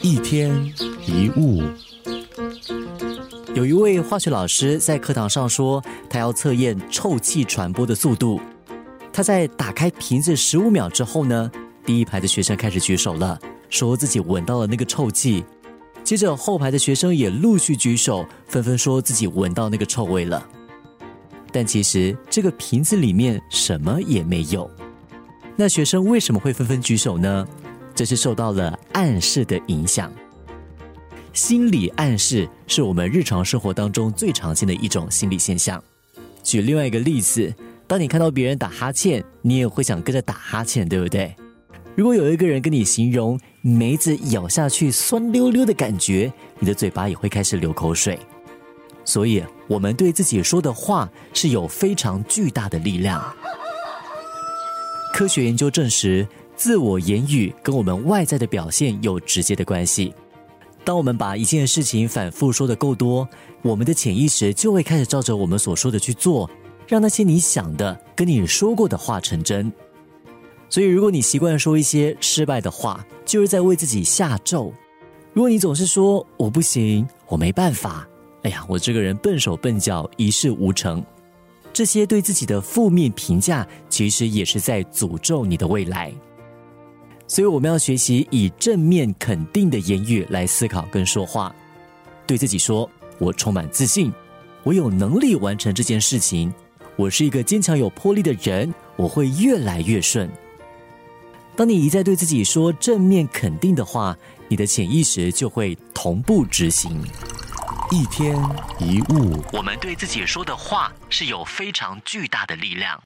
一天一物，有一位化学老师在课堂上说，他要测验臭气传播的速度。他在打开瓶子十五秒之后呢，第一排的学生开始举手了，说自己闻到了那个臭气。接着后排的学生也陆续举手，纷纷说自己闻到那个臭味了。但其实这个瓶子里面什么也没有。那学生为什么会纷纷举手呢？这是受到了暗示的影响。心理暗示是我们日常生活当中最常见的一种心理现象。举另外一个例子，当你看到别人打哈欠，你也会想跟着打哈欠，对不对？如果有一个人跟你形容梅子咬下去酸溜溜的感觉，你的嘴巴也会开始流口水。所以，我们对自己说的话是有非常巨大的力量。科学研究证实，自我言语跟我们外在的表现有直接的关系。当我们把一件事情反复说的够多，我们的潜意识就会开始照着我们所说的去做，让那些你想的、跟你说过的话成真。所以，如果你习惯说一些失败的话，就是在为自己下咒。如果你总是说“我不行，我没办法”，哎呀，我这个人笨手笨脚，一事无成。这些对自己的负面评价，其实也是在诅咒你的未来。所以，我们要学习以正面肯定的言语来思考跟说话，对自己说：“我充满自信，我有能力完成这件事情，我是一个坚强有魄力的人，我会越来越顺。”当你一再对自己说正面肯定的话，你的潜意识就会同步执行。一天一物，我们对自己说的话是有非常巨大的力量。